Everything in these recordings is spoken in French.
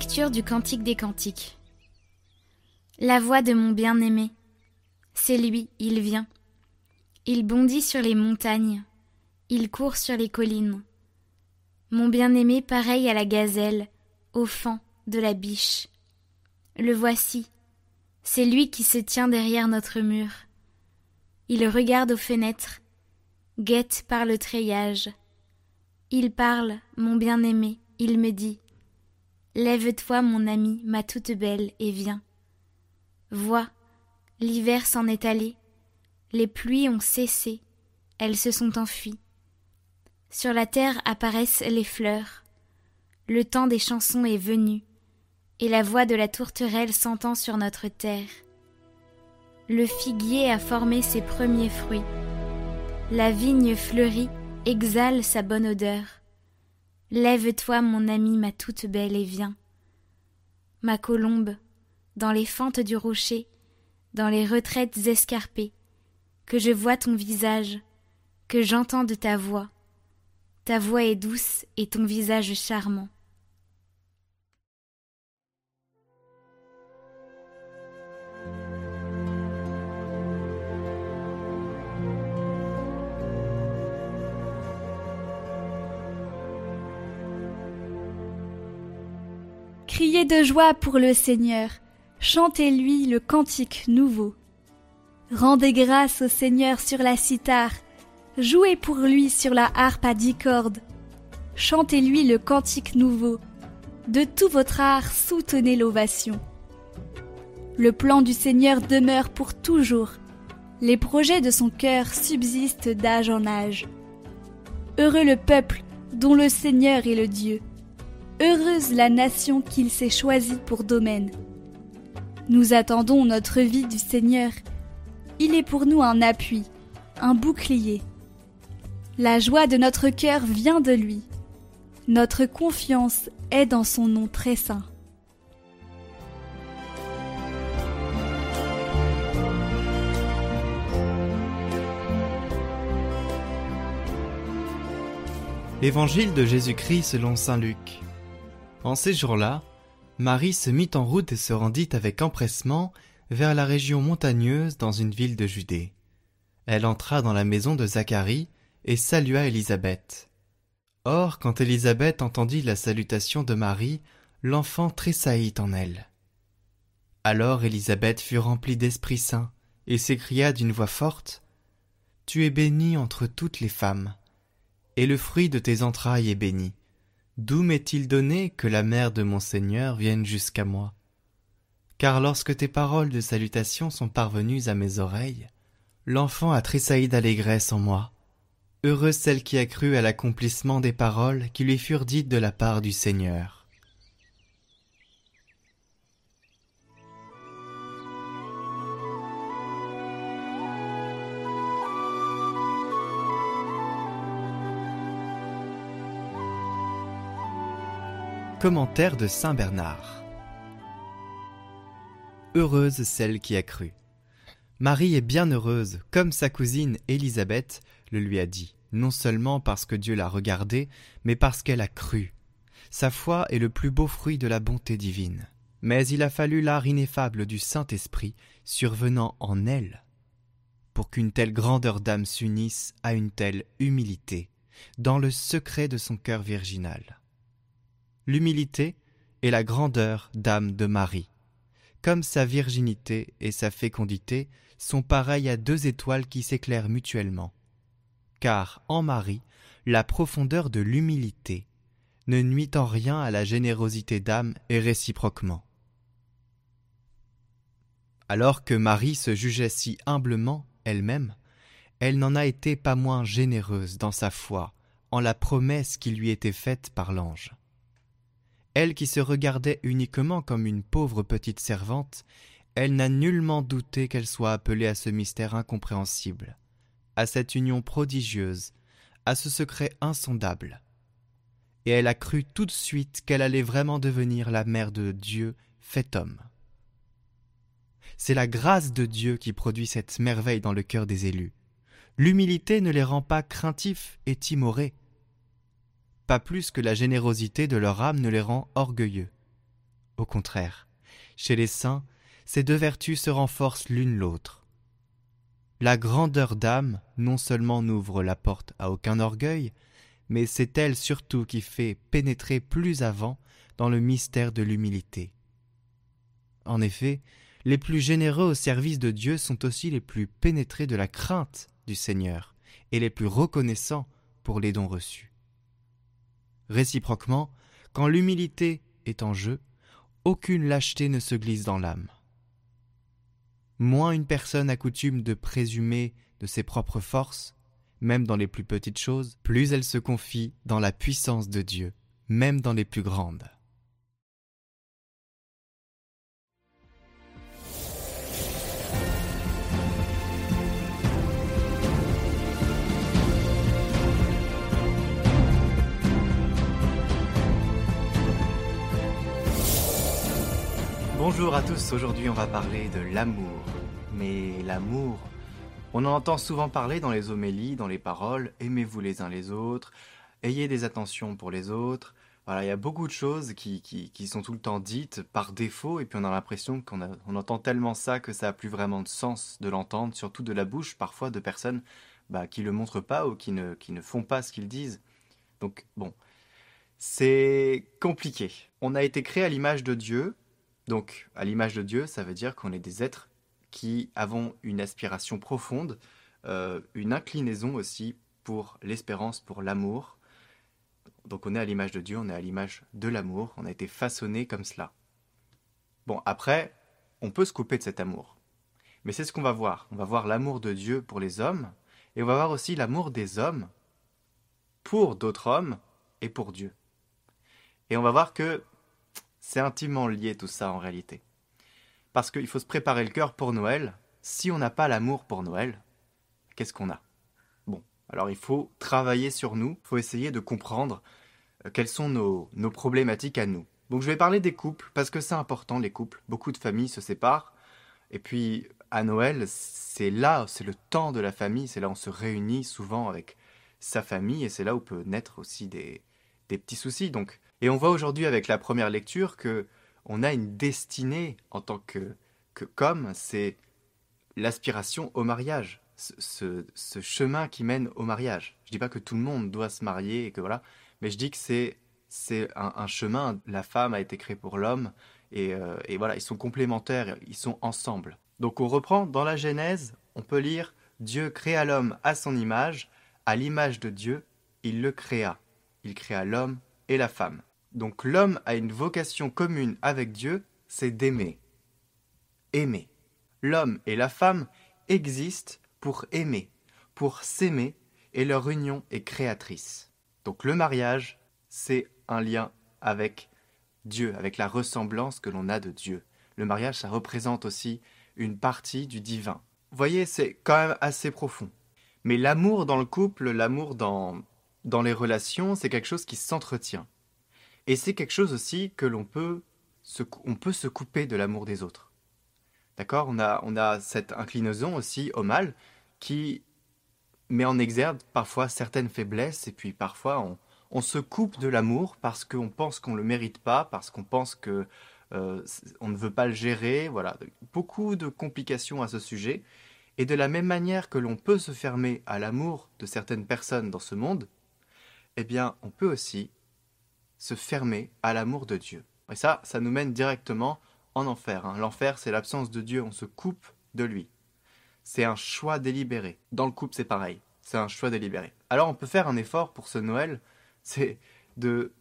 Lecture du Cantique des Cantiques. La voix de mon bien-aimé. C'est lui, il vient. Il bondit sur les montagnes. Il court sur les collines. Mon bien-aimé pareil à la gazelle, au fan de la biche. Le voici. C'est lui qui se tient derrière notre mur. Il regarde aux fenêtres, guette par le treillage. Il parle, mon bien-aimé, il me dit Lève-toi, mon ami, ma toute belle, et viens. Vois, l'hiver s'en est allé, les pluies ont cessé, elles se sont enfuies. Sur la terre apparaissent les fleurs, le temps des chansons est venu, et la voix de la tourterelle s'entend sur notre terre. Le figuier a formé ses premiers fruits, la vigne fleurie exhale sa bonne odeur. Lève-toi, mon ami, ma toute belle, et viens. Ma colombe, dans les fentes du rocher, dans les retraites escarpées, que je vois ton visage, que j'entende ta voix. Ta voix est douce et ton visage charmant. Criez de joie pour le Seigneur, chantez-lui le cantique nouveau. Rendez grâce au Seigneur sur la cithare, jouez pour lui sur la harpe à dix cordes. Chantez-lui le cantique nouveau. De tout votre art, soutenez l'ovation. Le plan du Seigneur demeure pour toujours. Les projets de son cœur subsistent d'âge en âge. Heureux le peuple dont le Seigneur est le Dieu. Heureuse la nation qu'il s'est choisie pour domaine. Nous attendons notre vie du Seigneur. Il est pour nous un appui, un bouclier. La joie de notre cœur vient de lui. Notre confiance est dans son nom très saint. Évangile de Jésus-Christ selon Saint Luc. En ces jours-là, Marie se mit en route et se rendit avec empressement vers la région montagneuse dans une ville de Judée. Elle entra dans la maison de Zacharie et salua Élisabeth. Or, quand Élisabeth entendit la salutation de Marie, l'enfant tressaillit en elle. Alors Élisabeth fut remplie d'Esprit Saint et s'écria d'une voix forte Tu es bénie entre toutes les femmes, et le fruit de tes entrailles est béni. D'où m'est-il donné que la mère de mon Seigneur vienne jusqu'à moi? Car lorsque tes paroles de salutation sont parvenues à mes oreilles, l'enfant a tressailli d'allégresse en moi. Heureuse celle qui a cru à l'accomplissement des paroles qui lui furent dites de la part du Seigneur. Commentaire de Saint Bernard Heureuse celle qui a cru. Marie est bien heureuse, comme sa cousine Élisabeth le lui a dit, non seulement parce que Dieu l'a regardée, mais parce qu'elle a cru. Sa foi est le plus beau fruit de la bonté divine. Mais il a fallu l'art ineffable du Saint-Esprit survenant en elle pour qu'une telle grandeur d'âme s'unisse à une telle humilité dans le secret de son cœur virginal l'humilité et la grandeur d'âme de Marie. Comme sa virginité et sa fécondité sont pareilles à deux étoiles qui s'éclairent mutuellement. Car en Marie, la profondeur de l'humilité ne nuit en rien à la générosité d'âme et réciproquement. Alors que Marie se jugeait si humblement elle-même, elle n'en a été pas moins généreuse dans sa foi en la promesse qui lui était faite par l'ange. Elle qui se regardait uniquement comme une pauvre petite servante, elle n'a nullement douté qu'elle soit appelée à ce mystère incompréhensible, à cette union prodigieuse, à ce secret insondable. Et elle a cru tout de suite qu'elle allait vraiment devenir la mère de Dieu fait homme. C'est la grâce de Dieu qui produit cette merveille dans le cœur des élus. L'humilité ne les rend pas craintifs et timorés, pas plus que la générosité de leur âme ne les rend orgueilleux. Au contraire, chez les saints, ces deux vertus se renforcent l'une l'autre. La grandeur d'âme non seulement n'ouvre la porte à aucun orgueil, mais c'est elle surtout qui fait pénétrer plus avant dans le mystère de l'humilité. En effet, les plus généreux au service de Dieu sont aussi les plus pénétrés de la crainte du Seigneur et les plus reconnaissants pour les dons reçus. Réciproquement, quand l'humilité est en jeu, aucune lâcheté ne se glisse dans l'âme. Moins une personne a coutume de présumer de ses propres forces, même dans les plus petites choses, plus elle se confie dans la puissance de Dieu, même dans les plus grandes. Bonjour à tous, aujourd'hui on va parler de l'amour. Mais l'amour, on en entend souvent parler dans les homélies, dans les paroles, aimez-vous les uns les autres, ayez des attentions pour les autres. Voilà, il y a beaucoup de choses qui, sont tout le temps dites par défaut, et puis on a l'impression qu'on on entend tellement ça que ça n'a plus vraiment de sens de l'entendre, surtout de la bouche parfois de personnes bah, qui le montrent pas ou qui ne, qui ne font pas ce qu'ils disent. Donc bon, c'est compliqué. On a été créé à l'image de Dieu, donc, à l'image de Dieu, ça veut dire qu'on est des êtres qui avons une aspiration profonde, euh, une inclinaison aussi pour l'espérance, pour l'amour. Donc on est à l'image de Dieu, on est à l'image de l'amour, on a été façonné comme cela. Bon, après, on peut se couper de cet amour. Mais c'est ce qu'on va voir. On va voir l'amour de Dieu pour les hommes, et on va voir aussi l'amour des hommes pour d'autres hommes et pour Dieu. Et on va voir que c'est intimement lié tout ça en réalité. Parce qu'il faut se préparer le cœur pour Noël. Si on n'a pas l'amour pour Noël, qu'est-ce qu'on a? Bon, alors il faut travailler sur nous, il faut essayer de comprendre euh, quelles sont nos, nos problématiques à nous. Donc je vais parler des couples, parce que c'est important les couples. Beaucoup de familles se séparent. Et puis à Noël, c'est là, c'est le temps de la famille, c'est là où on se réunit souvent avec sa famille, et c'est là où peut naître aussi des, des petits soucis. Donc et on voit aujourd'hui avec la première lecture que on a une destinée en tant que, que comme, c'est l'aspiration au mariage, ce, chemin qui mène au mariage. Je dis pas que tout le monde doit se marier et que voilà, mais je dis que c'est c'est un, chemin. La femme a été créée pour l'homme et, euh, et voilà, ils sont complémentaires, ils sont ensemble. Donc on reprend dans la Genèse, on peut lire Dieu créa l'homme à son image, à l'image de Dieu, il le créa. Il créa l'homme et la femme. Donc l'homme a une vocation commune avec Dieu, c'est d'aimer. Aimer. L'homme et la femme existent pour aimer, pour s'aimer, et leur union est créatrice. Donc le mariage, c'est un lien avec Dieu, avec la ressemblance que l'on a de Dieu. Le mariage, ça représente aussi une partie du divin. Vous voyez, c'est quand même assez profond. Mais l'amour dans le couple, l'amour dans, dans les relations, c'est quelque chose qui s'entretient. Et c'est quelque chose aussi que l'on peut se, peut se couper de l'amour des autres. D'accord? On a, on a cette inclinaison aussi au mal qui met en exergue parfois certaines faiblesses et puis parfois on, on se coupe de l'amour parce qu'on pense qu'on ne le mérite pas, parce qu'on pense que euh, on ne veut pas le gérer. Voilà, beaucoup de complications à ce sujet. Et de la même manière que l'on peut se fermer à l'amour de certaines personnes dans ce monde, eh bien, on peut aussi se fermer à l'amour de Dieu. Et ça, ça nous mène directement en enfer. Hein. L'enfer, c'est l'absence de Dieu, on se coupe de lui. C'est un choix délibéré. Dans le couple, c'est pareil. C'est un choix délibéré. Alors on peut faire un effort pour ce Noël, c'est de,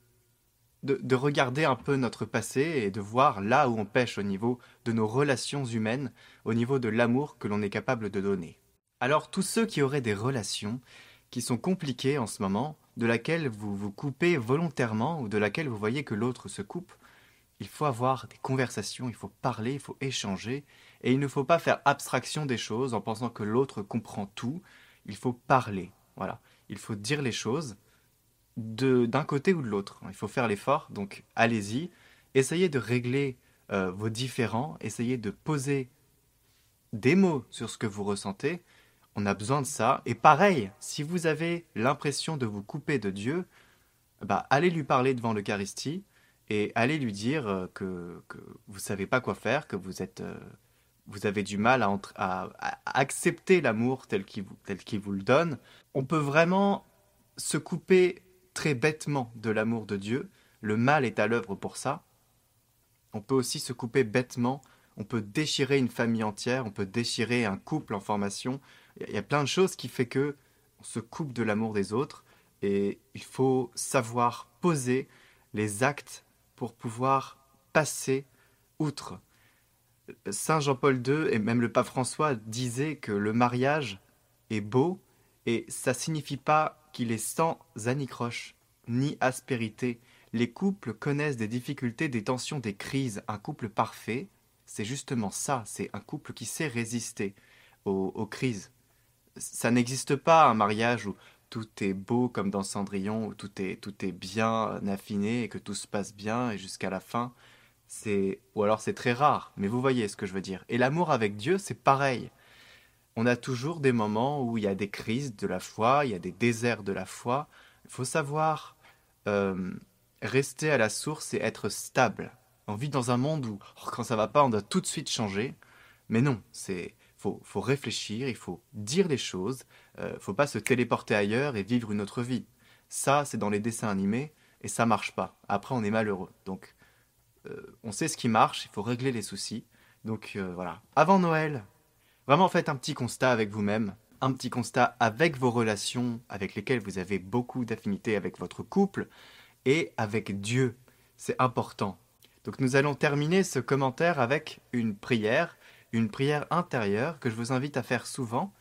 de, de, regarder un peu notre passé et de voir là où on pêche au niveau de nos relations humaines, au niveau de l'amour que l'on est capable de donner. Alors tous ceux qui auraient des relations qui sont compliquées en ce moment, de laquelle vous vous coupez volontairement ou de laquelle vous voyez que l'autre se coupe, il faut avoir des conversations, il faut parler, il faut échanger, et il ne faut pas faire abstraction des choses en pensant que l'autre comprend tout, il faut parler, voilà, il faut dire les choses d'un côté ou de l'autre, il faut faire l'effort, donc allez-y, essayez de régler euh, vos différends, essayez de poser des mots sur ce que vous ressentez, on a besoin de ça. Et pareil, si vous avez l'impression de vous couper de Dieu, bah, allez lui parler devant l'Eucharistie et allez lui dire euh, que, que vous savez pas quoi faire, que vous êtes, euh, vous avez du mal à, à, accepter l'amour tel qu'il vous, vous le donne. On peut vraiment se couper très bêtement de l'amour de Dieu. Le mal est à l'œuvre pour ça. On peut aussi se couper bêtement. On peut déchirer une famille entière. On peut déchirer un couple en formation. Il y a plein de choses qui fait que on se coupe de l'amour des autres. Et il faut savoir poser les actes pour pouvoir passer outre. Saint Jean-Paul II et même le pape François disaient que le mariage est beau et ça signifie pas qu'il est sans anicroche ni aspérité. Les couples connaissent des difficultés, des tensions, des crises. Un couple parfait, c'est justement ça, c'est un couple qui sait résister aux crises. Ça n'existe pas un mariage où tout est beau comme dans Cendrillon, où tout est, tout est bien affiné et que tout se passe bien et jusqu'à la fin. C'est ou alors c'est très rare, mais vous voyez ce que je veux dire. Et l'amour avec Dieu, c'est pareil. On a toujours des moments où il y a des crises de la foi, il y a des déserts de la foi. Il faut savoir euh, rester à la source et être stable. On vit dans un monde où oh, quand ça va pas, on doit tout de suite changer. Mais non, c'est faut, faut réfléchir, il faut dire les choses, euh, faut pas se téléporter ailleurs et vivre une autre vie. Ça, c'est dans les dessins animés et ça marche pas. Après, on est malheureux. Donc, euh, on sait ce qui marche, il faut régler les soucis. Donc euh, voilà. Avant Noël, vraiment faites un petit constat avec vous-même, un petit constat avec vos relations avec lesquelles vous avez beaucoup d'affinité avec votre couple et avec Dieu. C'est important. Donc nous allons terminer ce commentaire avec une prière une prière intérieure que je vous invite à faire souvent.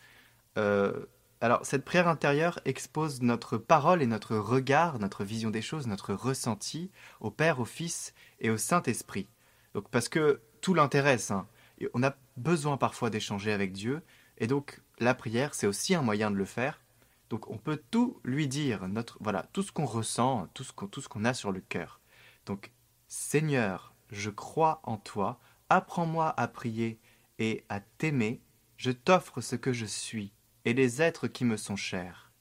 Euh, alors, cette prière intérieure expose notre parole et notre regard, notre vision des choses, notre ressenti au Père, au Fils et au Saint-Esprit. Donc, parce que tout l'intéresse. Hein. On a besoin parfois d'échanger avec Dieu, et donc la prière, c'est aussi un moyen de le faire. Donc, on peut tout lui dire, notre, voilà, tout ce qu'on ressent, tout ce qu'on, tout ce qu'on a sur le cœur. Donc, Seigneur, je crois en toi, apprends-moi à prier et à t'aimer, je t'offre ce que je suis et les êtres qui me sont chers.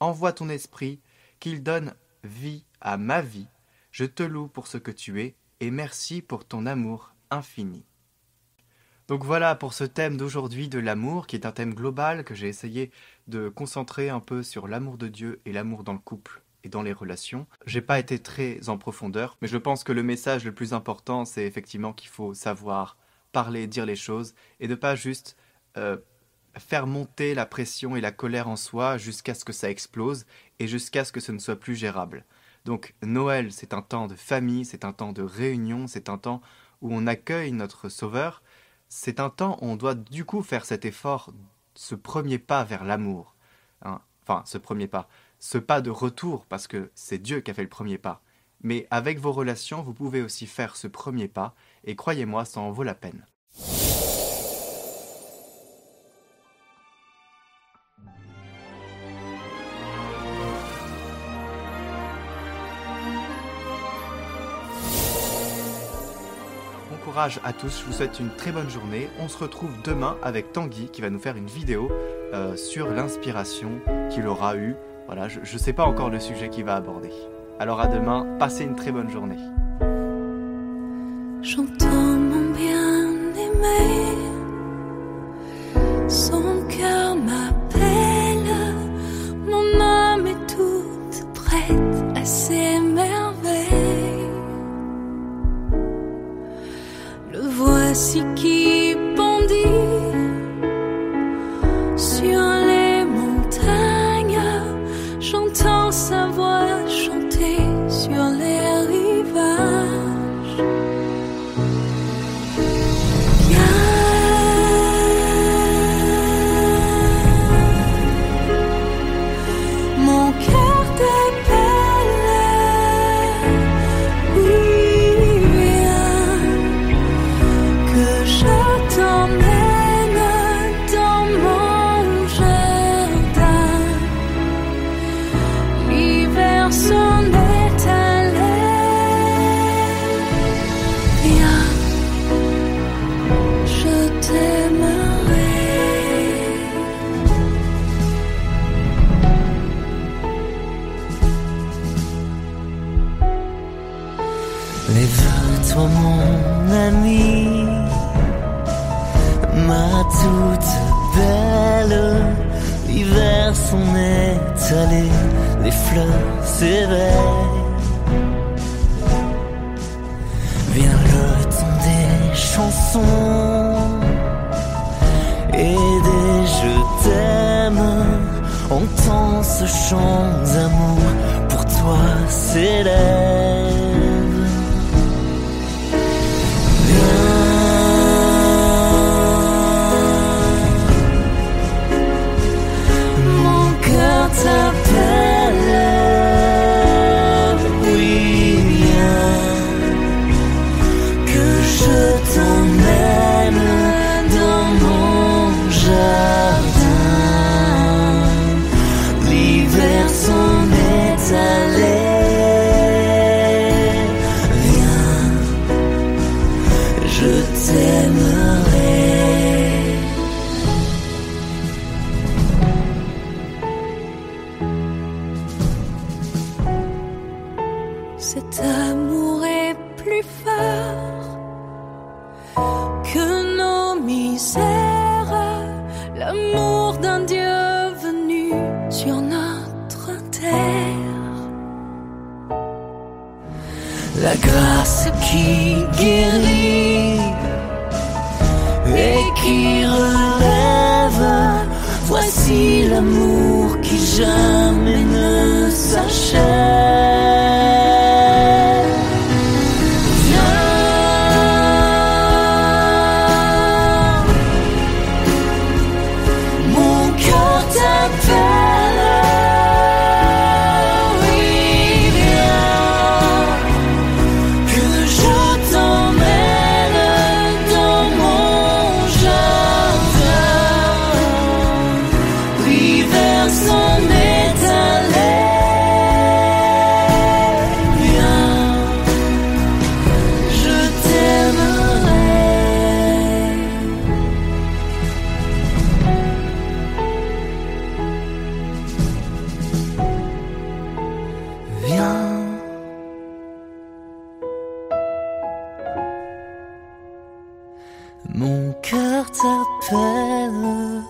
Envoie ton esprit, qu'il donne vie à ma vie. Je te loue pour ce que tu es et merci pour ton amour infini. Donc voilà pour ce thème d'aujourd'hui de l'amour, qui est un thème global que j'ai essayé de concentrer un peu sur l'amour de Dieu et l'amour dans le couple et dans les relations. J'ai pas été très en profondeur, mais je pense que le message le plus important, c'est effectivement qu'il faut savoir parler, dire les choses, et de pas juste euh, faire monter la pression et la colère en soi jusqu'à ce que ça explose et jusqu'à ce que ce ne soit plus gérable. Donc Noël, c'est un temps de famille, c'est un temps de réunion, c'est un temps où on accueille notre Sauveur, c'est un temps où on doit du coup faire cet effort, ce premier pas vers l'amour. Hein. Enfin, ce premier pas, ce pas de retour, parce que c'est Dieu qui a fait le premier pas. Mais avec vos relations, vous pouvez aussi faire ce premier pas, et croyez-moi, ça en vaut la peine. Bon courage à tous, je vous souhaite une très bonne journée. On se retrouve demain avec Tanguy qui va nous faire une vidéo euh, sur l'inspiration qu'il aura eue. Voilà, je ne sais pas encore le sujet qu'il va aborder. Alors à demain, passez une très bonne journée. Prête à Est allé, les fleurs s'éveillent. Vient le temps des chansons et des je t'aime. Entends ce chant d'amour pour toi s'élève. Viens. Cœur L'amour d'un Dieu venu sur notre terre. La grâce qui guérit et qui relève. Voici l'amour qui jamais ne s'achève. Mon cœur t'appelle.